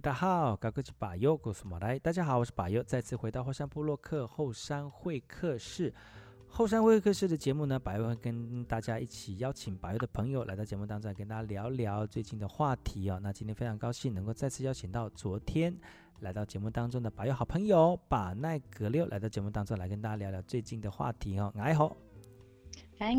大号，高个是，马来。大家好，我是巴佑，再次回到后山部落克后山会客室。后山会客室的节目呢，巴佑会跟大家一起邀请巴佑的朋友来到节目当中，跟大家聊聊最近的话题哦。那今天非常高兴能够再次邀请到昨天来到节目当中的巴佑好朋友巴奈格六来到节目当中来跟大家聊聊最近的话题哦。哎好。Hello，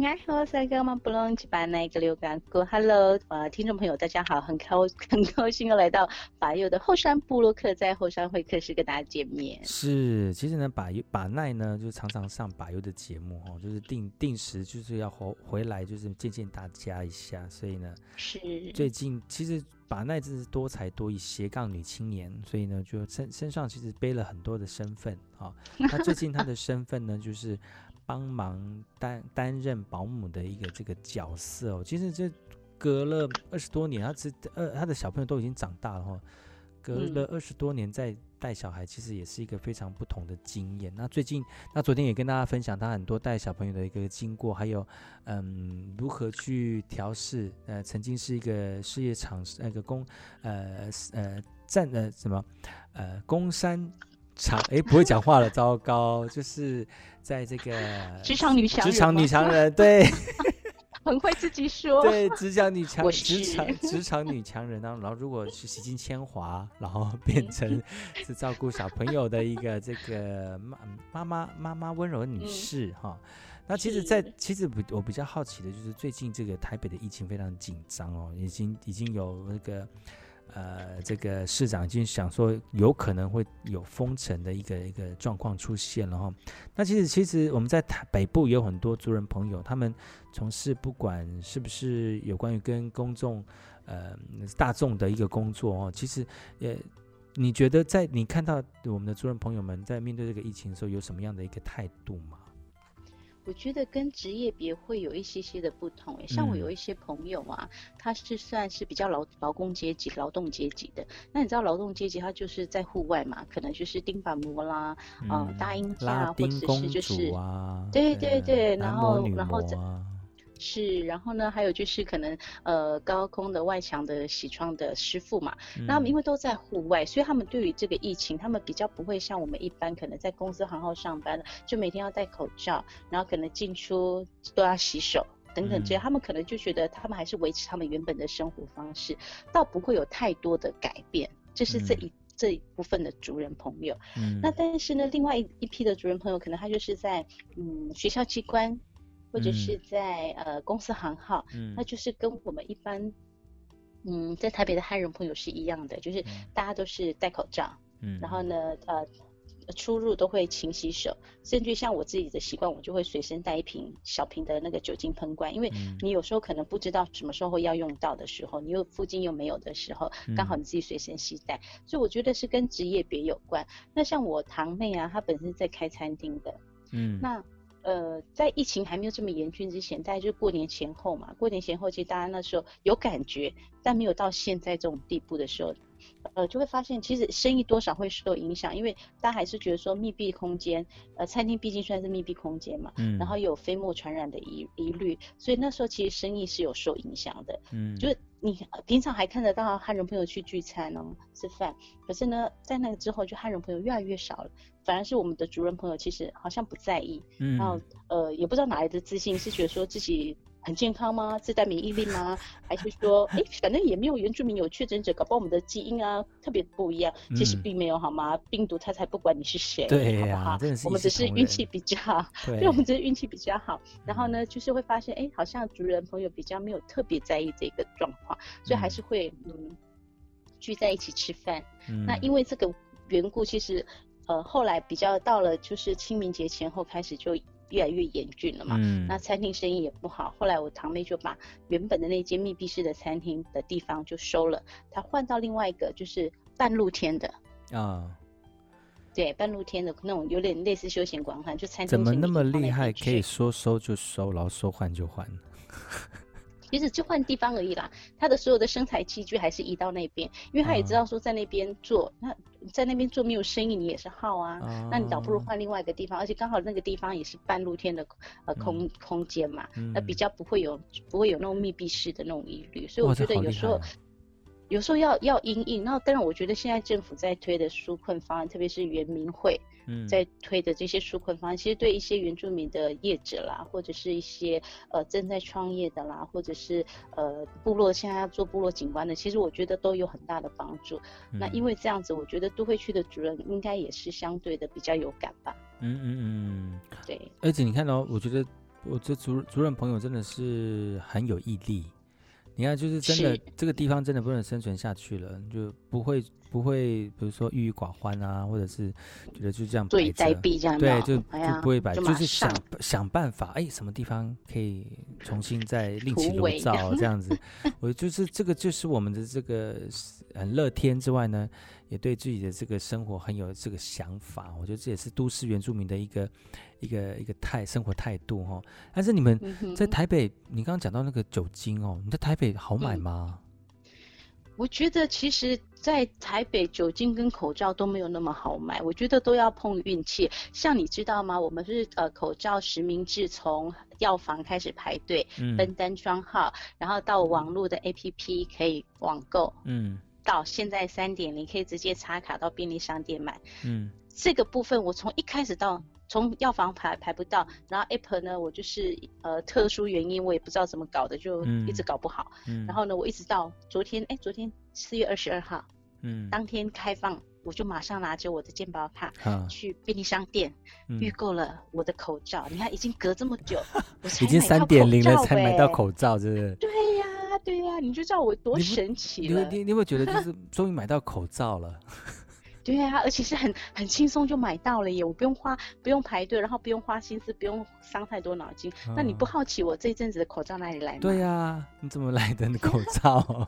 呃，听众朋友，大家好，很高 很高兴又来到把佑的后山部落客，在后山会客室跟大家见面。是，其实呢，巴佑巴奈呢，就常常上把佑的节目哦，就是定定时就是要回回来，就是见见大家一下。所以呢，是最近其实把奈真是多才多艺斜杠女青年，所以呢，就身身上其实背了很多的身份啊。那、哦、最近她的身份呢，就是。帮忙担担任保姆的一个这个角色哦，其实这隔了二十多年，他这呃他的小朋友都已经长大了哈，隔了二十多年再带小孩，其实也是一个非常不同的经验。那最近，那昨天也跟大家分享他很多带小朋友的一个经过，还有嗯如何去调试，呃曾经是一个事业场那个工呃呃站呃什么呃工山。长哎，不会讲话了，糟糕！就是在这个职场女强人，职场女强人，对，很会自己说，对，职场女强，职场职场女强人，然后然后如果是洗尽铅华，然后变成是照顾小朋友的一个这个妈妈妈妈妈温柔的女士哈、嗯。那其实在，在其实我比较好奇的就是最近这个台北的疫情非常紧张哦，已经已经有那个。呃，这个市长已经想说有可能会有封城的一个一个状况出现了哈。那其实其实我们在台北部也有很多族人朋友，他们从事不管是不是有关于跟公众呃大众的一个工作哦，其实呃，你觉得在你看到我们的族人朋友们在面对这个疫情的时候，有什么样的一个态度吗？我觉得跟职业别会有一些些的不同诶，像我有一些朋友啊，嗯、他是算是比较劳劳工阶级、劳动阶级的。那你知道劳动阶级他就是在户外嘛，可能就是钉板模啦，嗯，呃、搭鹰架，或者是就是，对对对，然后然后这。是，然后呢，还有就是可能呃高空的外墙的洗窗的师傅嘛，嗯、那他们因为都在户外，所以他们对于这个疫情，他们比较不会像我们一般可能在公司行号上班，就每天要戴口罩，然后可能进出都要洗手等等这样，嗯、他们可能就觉得他们还是维持他们原本的生活方式，倒不会有太多的改变。这是这一、嗯、这一部分的族人朋友。嗯，那但是呢，另外一一批的族人朋友，可能他就是在嗯学校机关。或者是在、嗯、呃公司行号，嗯，那就是跟我们一般，嗯，在台北的汉人朋友是一样的，就是大家都是戴口罩，嗯，然后呢，呃，出入都会勤洗手，甚至像我自己的习惯，我就会随身带一瓶小瓶的那个酒精喷罐，因为你有时候可能不知道什么时候会要用到的时候，你又附近又没有的时候，刚好你自己随身携带，所以我觉得是跟职业别有关。那像我堂妹啊，她本身在开餐厅的，嗯，那。呃，在疫情还没有这么严峻之前，大概就是过年前后嘛。过年前后，其实大家那时候有感觉，但没有到现在这种地步的时候，呃，就会发现其实生意多少会受影响，因为大家还是觉得说密闭空间，呃，餐厅毕竟算是密闭空间嘛，嗯，然后有飞沫传染的疑疑虑，所以那时候其实生意是有受影响的，嗯，就是你平常还看得到汉人朋友去聚餐哦，吃饭，可是呢，在那个之后，就汉人朋友越来越少了。反而是我们的族人朋友，其实好像不在意，嗯，然后呃，也不知道哪来的自信，是觉得说自己很健康吗？自带免疫力吗？还是说，哎，反正也没有原住民有确诊者，搞不好我们的基因啊特别不一样。其实并没有，好吗？病毒它才不管你是谁，好不好？我们只是运气比较好，对，我们只是运气比较好。然后呢，就是会发现，哎，好像族人朋友比较没有特别在意这个状况，所以还是会嗯聚在一起吃饭。那因为这个缘故，其实。呃，后来比较到了就是清明节前后开始就越来越严峻了嘛，嗯，那餐厅生意也不好。后来我堂妹就把原本的那间密闭式的餐厅的地方就收了，她换到另外一个就是半露天的啊。对，半露天的那种，有点类似休闲广场，就餐厅。怎么那么厉害，可以说收就收，然后说换就换？其实就换地方而已啦，他的所有的生财器具还是移到那边，因为他也知道说在那边做，嗯、那在那边做没有生意，你也是耗啊。嗯、那你倒不如换另外一个地方，而且刚好那个地方也是半露天的呃空、嗯、空间嘛，嗯、那比较不会有不会有那种密闭式的那种疑虑，所以我觉得有时候。有时候要要因应，然后当然我觉得现在政府在推的纾困方案，特别是原民会，在推的这些纾困方案，嗯、其实对一些原住民的业者啦，或者是一些呃正在创业的啦，或者是呃部落现在要做部落景观的，其实我觉得都有很大的帮助。嗯、那因为这样子，我觉得都会区的主任应该也是相对的比较有感吧。嗯嗯嗯，对。而且你看到、哦，我觉得我这主主任朋友真的是很有毅力。你看，就是真的，是这个地方真的不能生存下去了，就不会不会，比如说郁郁寡欢啊，或者是觉得就这样坐以待毙这样，对，就就不会摆，就，就是想想办法，哎，什么地方可以重新再另起炉灶这样 子。我就是这个，就是我们的这个很乐天之外呢，也对自己的这个生活很有这个想法。我觉得这也是都市原住民的一个。一个一个态生活态度哈，但是你们在台北，嗯、你刚刚讲到那个酒精哦，你在台北好买吗？嗯、我觉得其实，在台北酒精跟口罩都没有那么好买，我觉得都要碰运气。像你知道吗？我们是呃口罩实名制，从药房开始排队，分、嗯、单双号，然后到网络的 APP 可以网购，嗯，到现在三点零可以直接插卡到便利商店买，嗯，这个部分我从一开始到。从药房排排不到，然后 App 呢，我就是呃特殊原因，我也不知道怎么搞的，就一直搞不好。嗯，然后呢，我一直到昨天，哎，昨天四月二十二号，嗯，当天开放，我就马上拿着我的健保卡，啊，去便利商店预购了我的口罩。你看，已经隔这么久，我才已经三点零了才买到口罩，是不是？对呀，对呀，你就知道我多神奇了。你你你会觉得就是 终于买到口罩了。对啊，而且是很很轻松就买到了耶，我不用花不用排队，然后不用花心思，不用伤太多脑筋。哦、那你不好奇我这一阵子的口罩哪里来吗？对呀、啊，你怎么来的你口罩？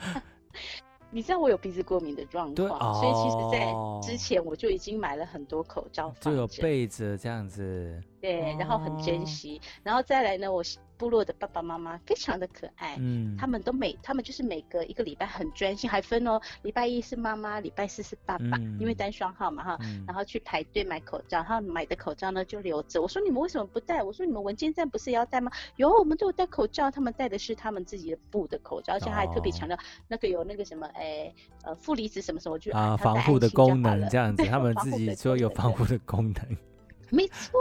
你知道我有鼻子过敏的状况，哦、所以其实在之前我就已经买了很多口罩，就有备着这样子。对，然后很珍惜，哦、然后再来呢，我。部落的爸爸妈妈非常的可爱，嗯，他们都每他们就是每隔一个礼拜很专心，还分哦，礼拜一是妈妈，礼拜四是爸爸，嗯、因为单双号嘛哈，嗯、然后去排队买口罩，然后买的口罩呢就留着。我说你们为什么不戴？我说你们文件站不是也要戴吗？有，我们都有戴口罩，他们戴的是他们自己的布的口罩，而且还特别强调那个有那个什么哎呃负离子什么什么就啊防护的功能这样子，他们自己说有防护的功能。没错，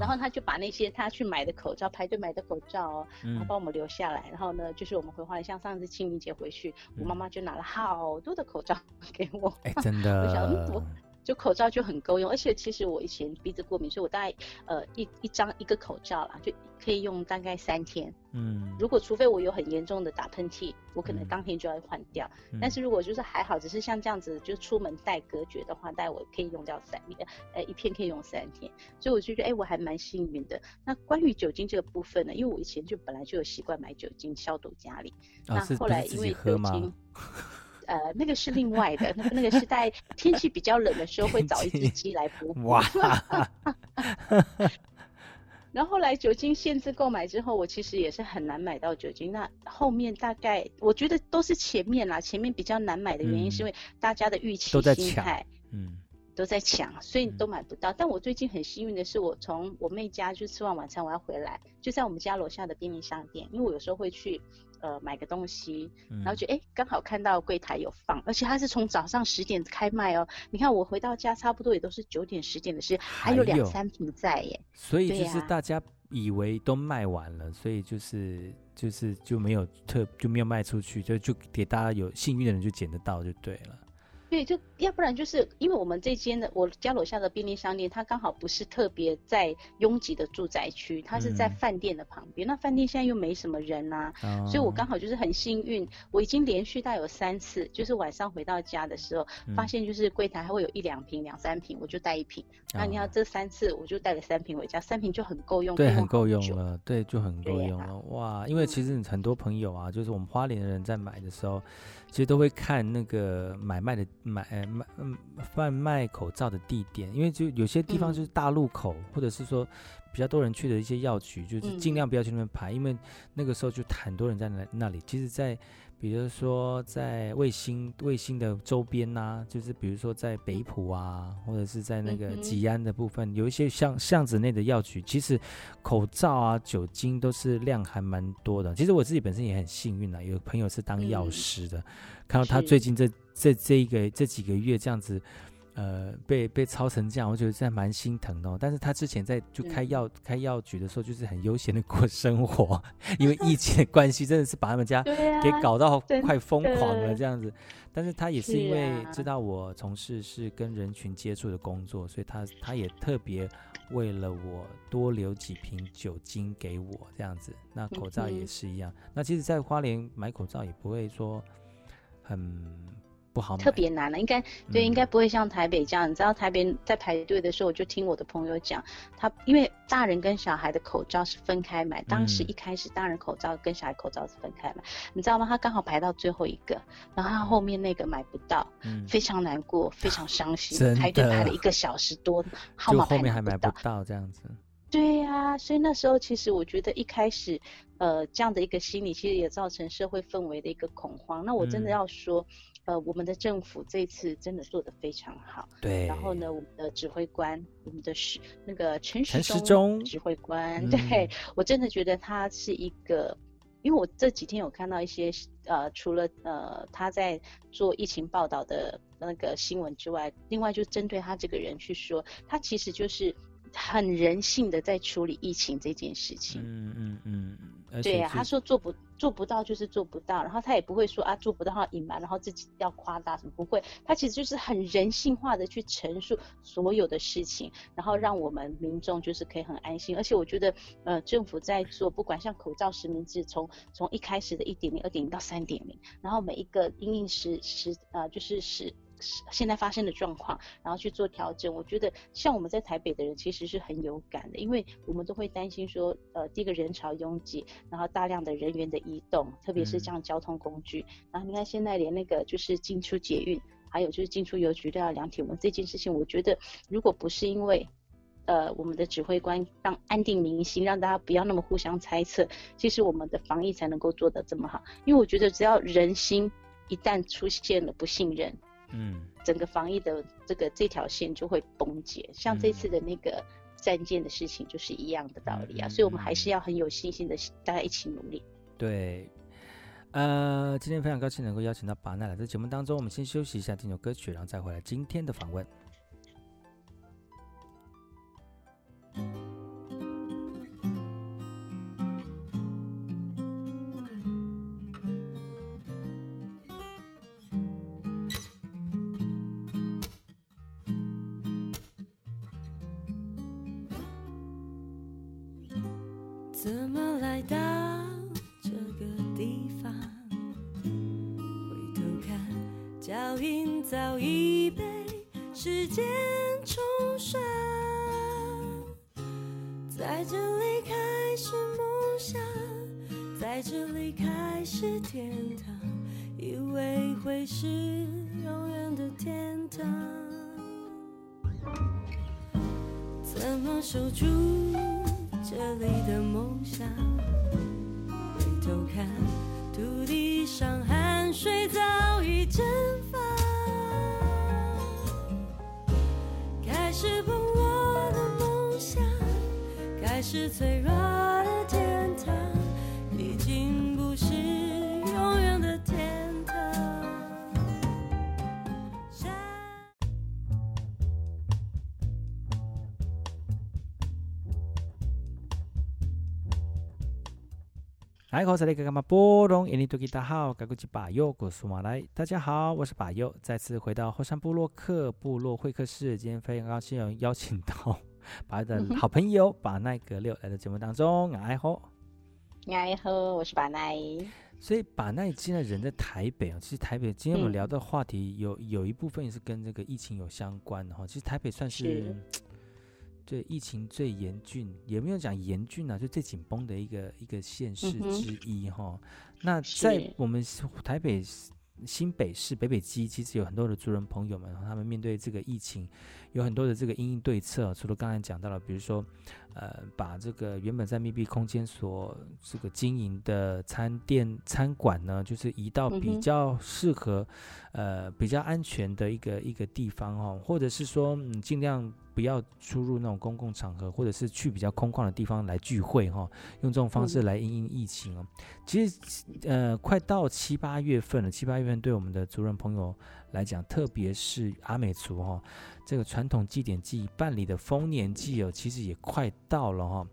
然后他就把那些他去买的口罩，排队买的口罩哦，然后帮我们留下来。嗯、然后呢，就是我们回花莲，像上次清明节回去，嗯、我妈妈就拿了好多的口罩 给我。哎，真的。我想嗯就口罩就很够用，而且其实我以前鼻子过敏，所以我大概呃一一张一个口罩啦，就可以用大概三天。嗯，如果除非我有很严重的打喷嚏，我可能当天就要换掉。嗯、但是如果就是还好，只是像这样子就出门戴隔绝的话，大概我可以用掉三天，呃一片可以用三天。所以我就觉得哎、欸，我还蛮幸运的。那关于酒精这个部分呢，因为我以前就本来就有习惯买酒精消毒家里，哦、那后来因为酒精。呃，那个是另外的，那个那个是在天气比较冷的时候会找一只鸡来补补。哇！然后后来酒精限制购买之后，我其实也是很难买到酒精。那后面大概我觉得都是前面啦，前面比较难买的原因是因为大家的预期心态，嗯，都在抢，所以都买不到。嗯、但我最近很幸运的是，我从我妹家就吃完晚餐我要回来，就在我们家楼下的便利商店，因为我有时候会去。呃，买个东西，然后就哎，刚好看到柜台有放，而且它是从早上十点开卖哦。你看我回到家差不多也都是九点十点的事，还有两三瓶在耶。所以就是大家以为都卖完了，所以就是就是就没有特就没有卖出去，就就给大家有幸运的人就捡得到就对了。对，就要不然就是因为我们这间的我家楼下的便利商店，它刚好不是特别在拥挤的住宅区，它是在饭店的旁边。嗯、那饭店现在又没什么人呐、啊，哦、所以我刚好就是很幸运，我已经连续带有三次，就是晚上回到家的时候，嗯、发现就是柜台还会有一两瓶、两三瓶，我就带一瓶。那、哦、你要这三次，我就带了三瓶回家，三瓶就很够用，对，很够用了，对，就很够用了。啊、哇，因为其实很多朋友啊，就是我们花莲的人在买的时候，其实都会看那个买卖的买呃卖嗯贩卖口罩的地点，因为就有些地方就是大路口，嗯、或者是说比较多人去的一些药局，就是尽量不要去那边排，嗯、因为那个时候就很多人在那那里。其实，在比如说在卫星卫星的周边呐、啊，就是比如说在北浦啊，或者是在那个吉安的部分，嗯、有一些巷巷子内的药局，其实口罩啊、酒精都是量还蛮多的。其实我自己本身也很幸运啊，有朋友是当药师的，嗯、看到他最近这这这一个这几个月这样子。呃，被被操成这样，我觉得真的蛮心疼的哦。但是他之前在就开药、嗯、开药局的时候，就是很悠闲的过生活，因为疫情的关系，真的是把他们家给搞到快疯狂了这样子。但是他也是因为知道我从事是跟人群接触的工作，所以他他也特别为了我多留几瓶酒精给我这样子。那口罩也是一样。嗯、那其实，在花莲买口罩也不会说很。不好，特别难了，应该对，应该不会像台北这样。嗯、你知道台北在排队的时候，我就听我的朋友讲，他因为大人跟小孩的口罩是分开买，当时一开始大人口罩跟小孩口罩是分开买，嗯、你知道吗？他刚好排到最后一个，然后他后面那个买不到，嗯、非常难过，非常伤心，排队排了一个小时多，号码后面还买不到这样子。对呀、啊，所以那时候其实我觉得一开始，呃，这样的一个心理，其实也造成社会氛围的一个恐慌。那我真的要说。嗯呃，我们的政府这次真的做得非常好。对。然后呢，我们的指挥官，我们的是那个陈时中指挥官，嗯、对我真的觉得他是一个，因为我这几天有看到一些呃，除了呃他在做疫情报道的那个新闻之外，另外就针对他这个人去说，他其实就是。很人性的在处理疫情这件事情，嗯嗯嗯，对呀、啊，他说做不做不到就是做不到，然后他也不会说啊做不到要隐瞒，然后自己要夸大什么，不会，他其实就是很人性化的去陈述所有的事情，然后让我们民众就是可以很安心，而且我觉得呃政府在做，不管像口罩实名制，从从一开始的一点零、二点零到三点零，然后每一个因应时时呃就是时。现在发生的状况，然后去做调整。我觉得像我们在台北的人其实是很有感的，因为我们都会担心说，呃，第一个人潮拥挤，然后大量的人员的移动，特别是像交通工具。嗯、然后你看现在连那个就是进出捷运，还有就是进出邮局都要量体温这件事情，我觉得如果不是因为，呃，我们的指挥官让安定民心，让大家不要那么互相猜测，其实我们的防疫才能够做得这么好。因为我觉得只要人心一旦出现了不信任。嗯，整个防疫的这个这条线就会崩解，像这次的那个战舰的事情就是一样的道理啊，嗯、所以我们还是要很有信心的，大家一起努力。对，呃，今天非常高兴能够邀请到巴奈来在节目当中，我们先休息一下，听首歌曲，然后再回来今天的访问。看，土地上汗水早已蒸发，开始不落的梦想，开始脆弱来，我是那个干嘛波隆印尼多吉大号，该古吉巴佑，古苏马来。大家好，我是巴佑，再次回到后山部落客部落会客室。今天非常高兴有邀请到巴的好朋友巴奈格六来到节目当中。哎吼，哎吼，我是巴奈。所以巴奈现在人在台北啊，其实台北今天我们聊的话题有、嗯、有一部分也是跟这个疫情有相关的哈。其实台北算是。是对疫情最严峻，也没有讲严峻啊，就最紧绷的一个一个县市之一哈。嗯、那在我们台北新北市北北基其实有很多的族人朋友们，他们面对这个疫情，有很多的这个因应对策。除了刚才讲到了，比如说，呃，把这个原本在密闭空间所这个经营的餐店、餐馆呢，就是移到比较适合、嗯，呃，比较安全的一个一个地方哈，或者是说，嗯，尽量。不要出入那种公共场合，或者是去比较空旷的地方来聚会哈，用这种方式来因应疫情哦。其实，呃，快到七八月份了，七八月份对我们的族人朋友来讲，特别是阿美族哈，这个传统祭典祭办理的丰年祭哦，其实也快到了哈。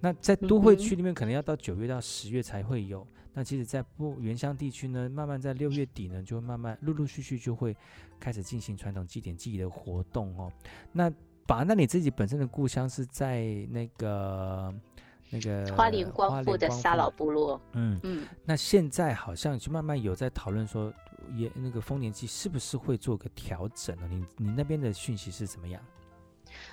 那在都会区里面，可能要到九月到十月才会有。那其实，在不原乡地区呢，慢慢在六月底呢，就会慢慢陆陆续续就会开始进行传统祭典祭的活动哦。那把，那你自己本身的故乡是在那个那个花莲光复的沙老部落。嗯嗯，那现在好像就慢慢有在讨论说，也那个丰年祭是不是会做个调整呢？你你那边的讯息是怎么样？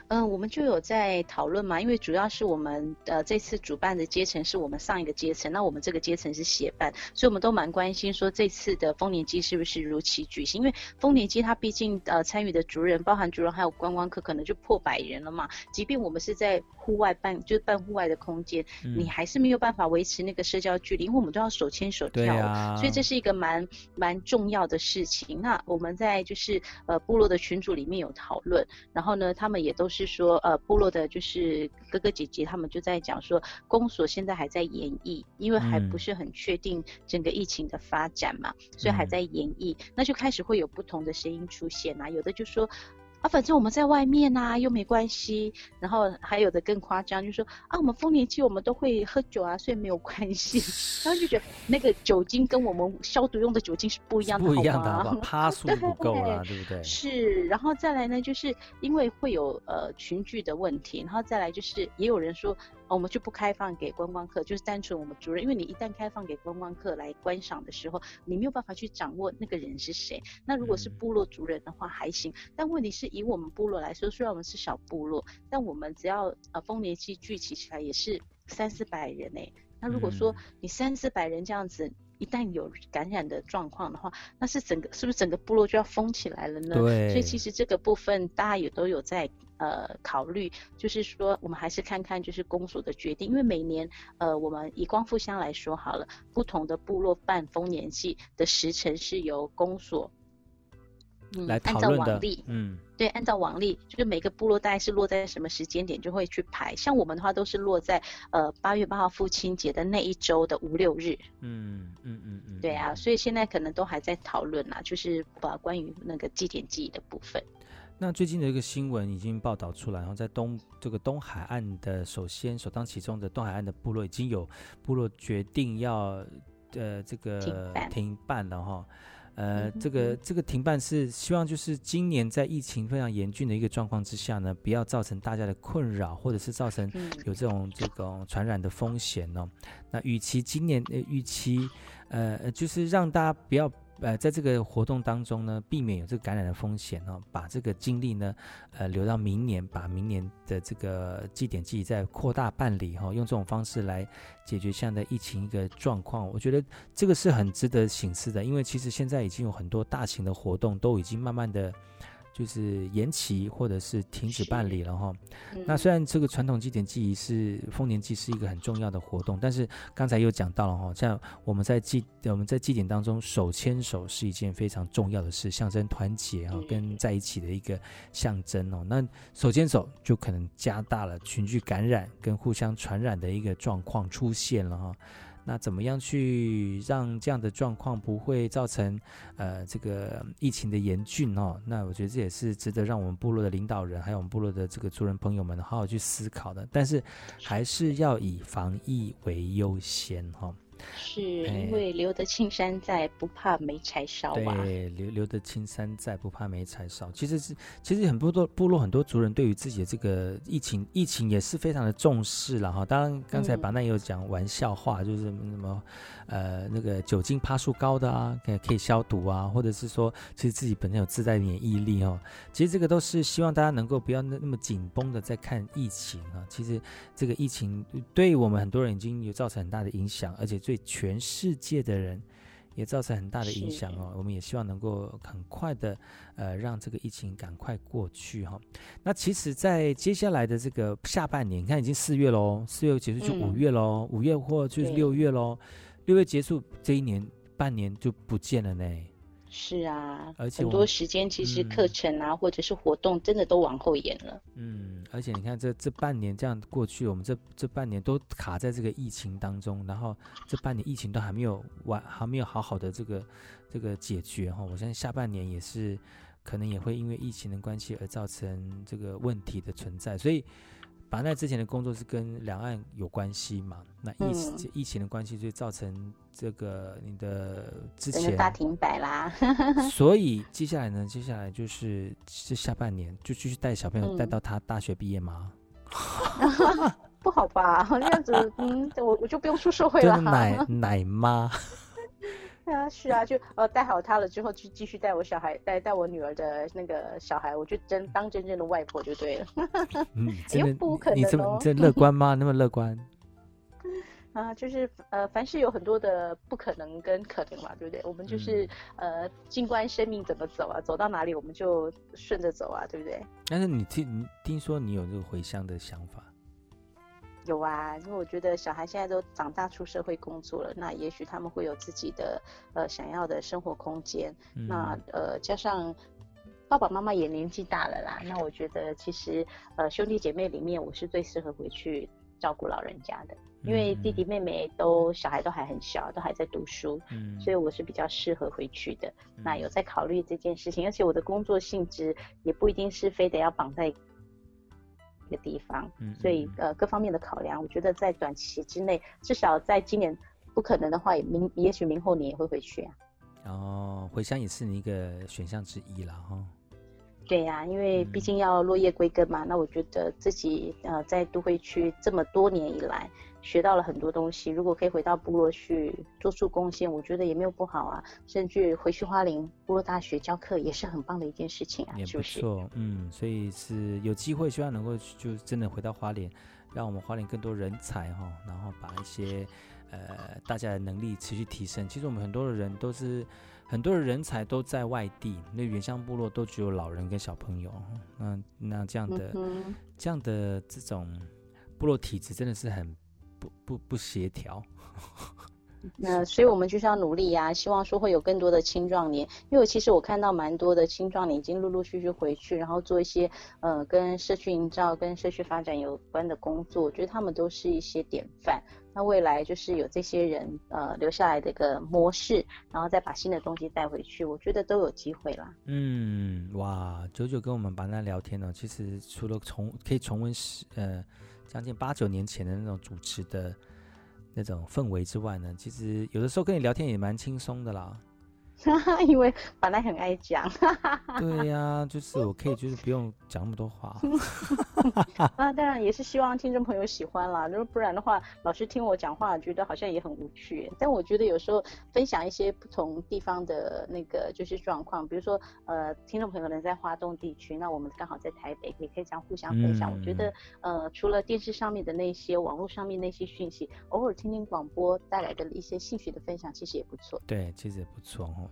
嗯，我们就有在讨论嘛，因为主要是我们呃这次主办的阶层是我们上一个阶层，那我们这个阶层是协办，所以我们都蛮关心说这次的丰年祭是不是如期举行？因为丰年祭它毕竟呃参与的族人，包含族人还有观光客，可能就破百人了嘛。即便我们是在户外办，就是办户外的空间，嗯，你还是没有办法维持那个社交距离，因为我们都要手牵手跳舞，啊，所以这是一个蛮蛮重要的事情。那我们在就是呃部落的群组里面有讨论，然后呢，他们也都是。是说，呃，部落的就是哥哥姐姐，他们就在讲说，公所现在还在演绎，因为还不是很确定整个疫情的发展嘛，嗯、所以还在演绎，那就开始会有不同的声音出现啊，有的就说。啊，反正我们在外面呐、啊，又没关系。然后还有的更夸张，就是说啊，我们丰年期我们都会喝酒啊，所以没有关系。然后就觉得那个酒精跟我们消毒用的酒精是不一样的，不一样的好吗？趴 数不够了，对不对？是，然后再来呢，就是因为会有呃群聚的问题，然后再来就是也有人说。我们就不开放给观光客，就是单纯我们族人，因为你一旦开放给观光客来观赏的时候，你没有办法去掌握那个人是谁。那如果是部落族人的话还行，但问题是以我们部落来说，虽然我们是小部落，但我们只要呃丰年祭聚集起来也是三四百人哎。那如果说你三四百人这样子，一旦有感染的状况的话，那是整个是不是整个部落就要封起来了呢？对。所以其实这个部分大家也都有在。呃，考虑就是说，我们还是看看就是公所的决定，因为每年呃，我们以光复乡来说好了，不同的部落办丰年祭的时辰是由公所嗯来按照往例，嗯，对，按照往例，就是每个部落大概是落在什么时间点就会去排，像我们的话都是落在呃八月八号父亲节的那一周的五六日，嗯嗯嗯嗯，对啊，所以现在可能都还在讨论啦，就是把关于那个祭典记忆的部分。那最近的一个新闻已经报道出来，然后在东这个东海岸的首先首当其冲的东海岸的部落已经有部落决定要呃这个停办了哈，呃这个这个停办是希望就是今年在疫情非常严峻的一个状况之下呢，不要造成大家的困扰，或者是造成有这种这种传染的风险哦。那与其今年呃与其呃就是让大家不要。呃，在这个活动当中呢，避免有这个感染的风险哦，把这个精力呢，呃，留到明年，把明年的这个祭典祭再扩大办理哈、哦，用这种方式来解决现在的疫情一个状况，我觉得这个是很值得省思的，因为其实现在已经有很多大型的活动都已经慢慢的。就是延期或者是停止办理了哈、嗯。那虽然这个传统祭典祭仪是丰年祭是一个很重要的活动，但是刚才又讲到了哈，像我们在祭我们在祭典当中手牵手是一件非常重要的事，象征团结哈，跟在一起的一个象征哦。那手牵手就可能加大了群聚感染跟互相传染的一个状况出现了哈。那怎么样去让这样的状况不会造成呃这个疫情的严峻哦？那我觉得这也是值得让我们部落的领导人还有我们部落的这个族人朋友们好好去思考的。但是还是要以防疫为优先哈。是因为留得青山在，不怕没柴烧啊。对，留留得青山在，不怕没柴烧。其实是，其实很多多部落很多族人对于自己的这个疫情，疫情也是非常的重视了哈。当然，刚才巴奈也有讲玩笑话，嗯、就是什么。呃，那个酒精趴数高的啊，可以可以消毒啊，或者是说，其实自己本身有自带免疫力哦。其实这个都是希望大家能够不要那那么紧绷的在看疫情啊。其实这个疫情对我们很多人已经有造成很大的影响，而且对全世界的人也造成很大的影响哦。我们也希望能够很快的，呃，让这个疫情赶快过去哈、哦。那其实，在接下来的这个下半年，你看已经四月喽，四月结束就五月喽，嗯、五月或就是六月喽，六月结束这一年半年就不见了呢。是啊，而且很多时间其实课程啊，嗯、或者是活动，真的都往后延了。嗯，而且你看这这半年这样过去，我们这这半年都卡在这个疫情当中，然后这半年疫情都还没有完，还没有好好的这个这个解决哈。我相信下半年也是可能也会因为疫情的关系而造成这个问题的存在，所以。把那之前的工作是跟两岸有关系嘛？那疫疫情的关系就造成这个你的之前大停摆啦。所以接下来呢？接下来就是是下半年就继续带小朋友带到他大学毕业吗？嗯、不好吧？这样子，嗯，我我就不用出社会了。奶 奶妈。啊，是啊，就呃带好他了之后，就继续带我小孩，带带我女儿的那个小孩，我就真当真正的外婆就对了。嗯，真的，不可能哦，你这么这乐观吗？那么乐观？啊，就是呃，凡事有很多的不可能跟可能嘛，对不对？我们就是、嗯、呃，静观生命怎么走啊，走到哪里我们就顺着走啊，对不对？但是你听，你听说你有这个回乡的想法？有啊，因为我觉得小孩现在都长大出社会工作了，那也许他们会有自己的呃想要的生活空间。嗯、那呃加上爸爸妈妈也年纪大了啦，那我觉得其实呃兄弟姐妹里面我是最适合回去照顾老人家的，因为弟弟妹妹都小孩都还很小，都还在读书，嗯、所以我是比较适合回去的。嗯、那有在考虑这件事情，而且我的工作性质也不一定是非得要绑在。一个地方，所以呃各方面的考量，我觉得在短期之内，至少在今年不可能的话，也明也许明后年也会回去啊。哦，回乡也是你一个选项之一了哈。对呀、啊，因为毕竟要落叶归根嘛，嗯、那我觉得自己呃在都会区这么多年以来。学到了很多东西，如果可以回到部落去做出贡献，我觉得也没有不好啊。甚至回去花莲部落大学教课也是很棒的一件事情啊，也不错，是不是？嗯，所以是有机会，希望能够就真的回到花莲，让我们花莲更多人才哈，然后把一些呃大家的能力持续提升。其实我们很多的人都是很多的人才都在外地，那原乡部落都只有老人跟小朋友，那那这样的、嗯、这样的这种部落体制真的是很。不不不协调，那所以我们就是要努力呀、啊，希望说会有更多的青壮年，因为其实我看到蛮多的青壮年已经陆陆续续回去，然后做一些呃跟社区营造、跟社区发展有关的工作，我觉得他们都是一些典范。那未来就是有这些人呃留下来的一个模式，然后再把新的东西带回去，我觉得都有机会啦。嗯，哇，九九跟我们班那聊天呢，其实除了重可以重温时呃。将近八九年前的那种主持的那种氛围之外呢，其实有的时候跟你聊天也蛮轻松的啦。因为本来很爱讲。对呀、啊，就是我可以就是不用讲那么多话。那 当然也是希望听众朋友喜欢啦。如果不然的话，老师听我讲话，觉得好像也很无趣。但我觉得有时候分享一些不同地方的那个就是状况，比如说呃，听众朋友可能在华东地区，那我们刚好在台北，也可以这样互相分享。嗯、我觉得呃，除了电视上面的那些网络上面那些讯息，偶尔听听广播带来的一些兴趣的分享，其实也不错。对，其实也不错哦。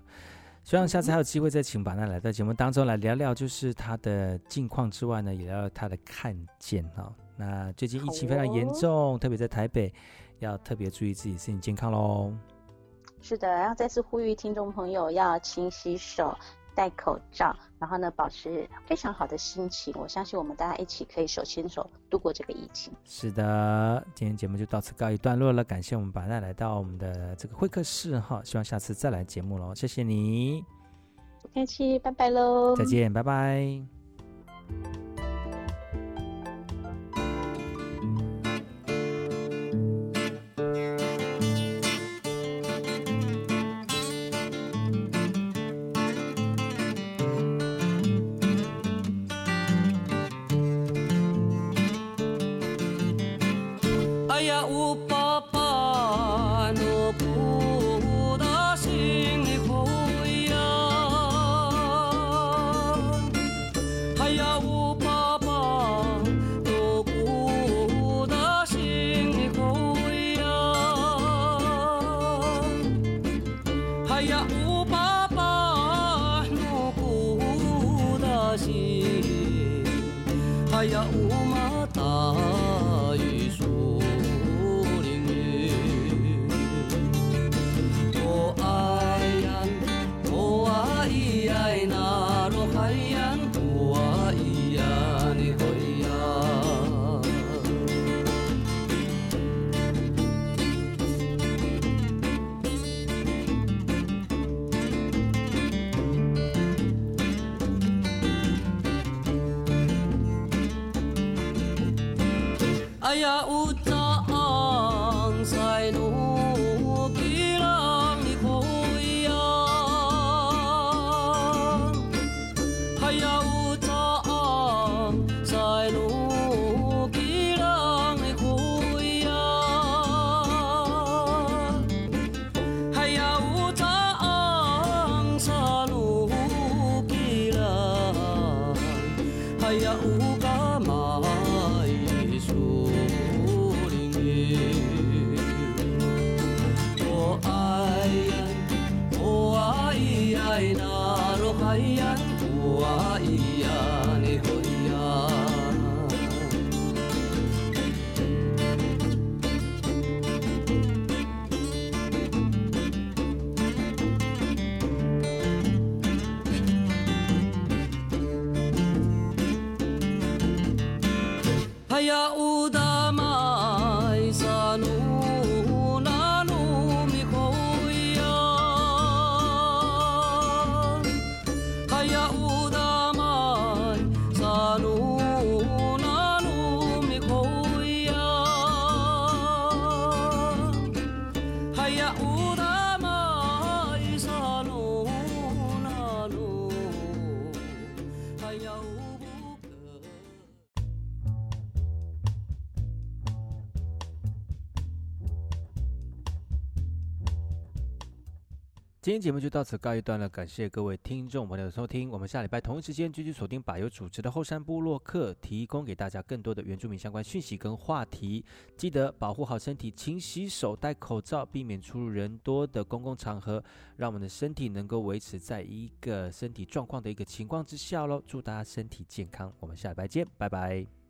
希望下次还有机会再请巴娜来到节目当中来聊聊，就是他的近况之外呢，也聊聊他的看见哈。那最近疫情非常严重，特别在台北，要特别注意自己身体健康喽。是的，然后再次呼吁听众朋友要勤洗手。戴口罩，然后呢，保持非常好的心情。我相信我们大家一起可以手牵手度过这个疫情。是的，今天节目就到此告一段落了。感谢我们白奈来到我们的这个会客室哈，希望下次再来节目喽。谢谢你，不客气，拜拜喽。再见，拜拜。哎呀，不啊！今天节目就到此告一段落，感谢各位听众朋友的收听。我们下礼拜同一时间继续锁定把油主持的后山部落客，提供给大家更多的原住民相关讯息跟话题。记得保护好身体，勤洗手，戴口罩，避免出入人多的公共场合，让我们的身体能够维持在一个身体状况的一个情况之下喽。祝大家身体健康，我们下礼拜见，拜拜。